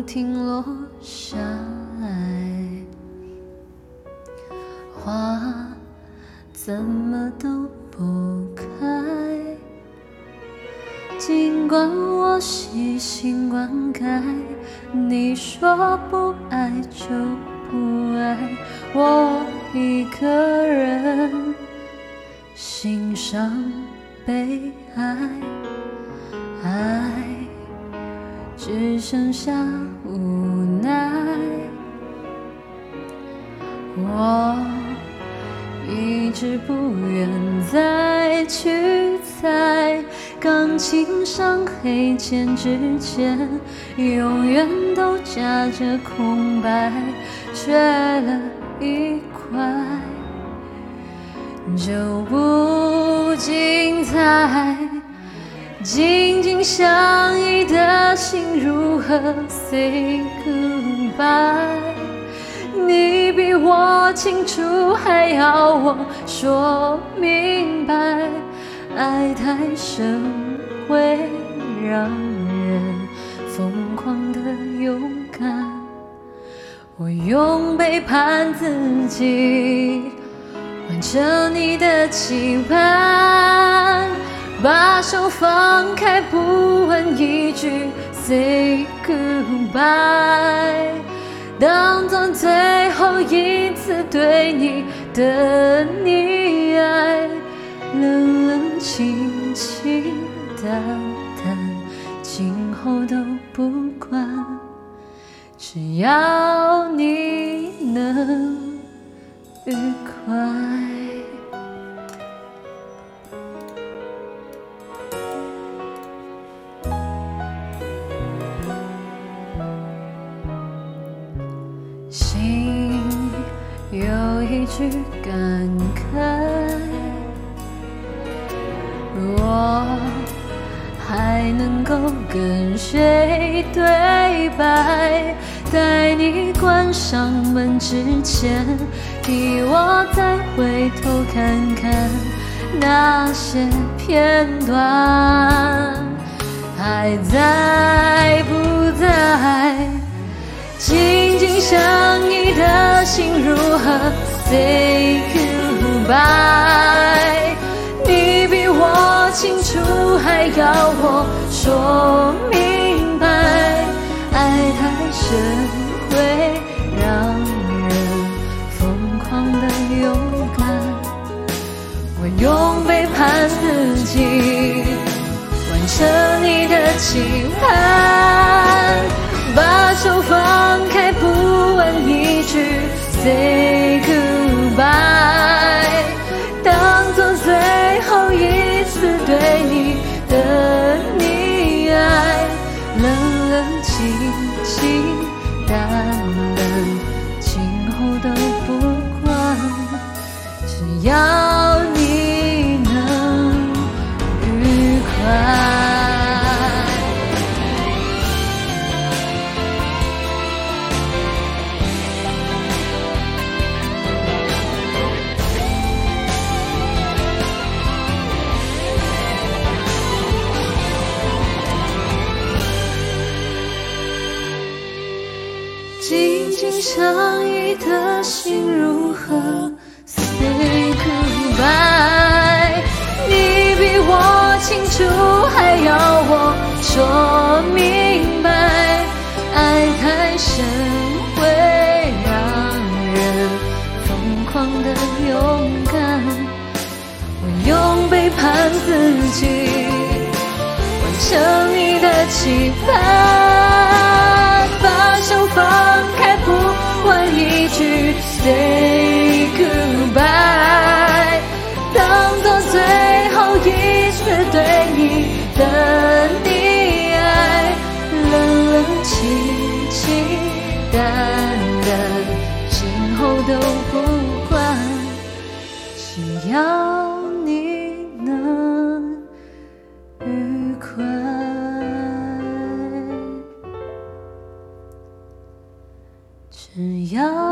不停落下来，花怎么都不开。尽管我细心灌溉，你说不爱就不爱，我一个人欣赏悲哀，爱只剩下无奈。我一直不愿再去猜。钢琴上黑键之间，永远都夹着空白，缺了一块，就不精彩。紧紧相依的心如何 say goodbye？你比我清楚，还要我说明白。爱太深会让人疯狂的勇敢，我用背叛自己完成你的期盼，把手放开不问一句 say goodbye，当做最后一次对你的溺爱。冷冷清清淡淡，今后都不管，只要你能愉快。去感慨。我还能够跟谁对白？在你关上门之前，替我再回头看看那些片段，还在不在？紧紧相依的心如何 say goodbye？你比我清楚，还要我说明白。爱太深会让人疯狂的勇敢。我用背叛自己完成你的期盼，把手放开，不问一句 say 紧紧相依的心如何 say goodbye？你比我清楚，还要我说明白。爱太深会让人疯狂的勇敢。我用背叛自己完成你的期盼，都不管，只要你能愉快，只要。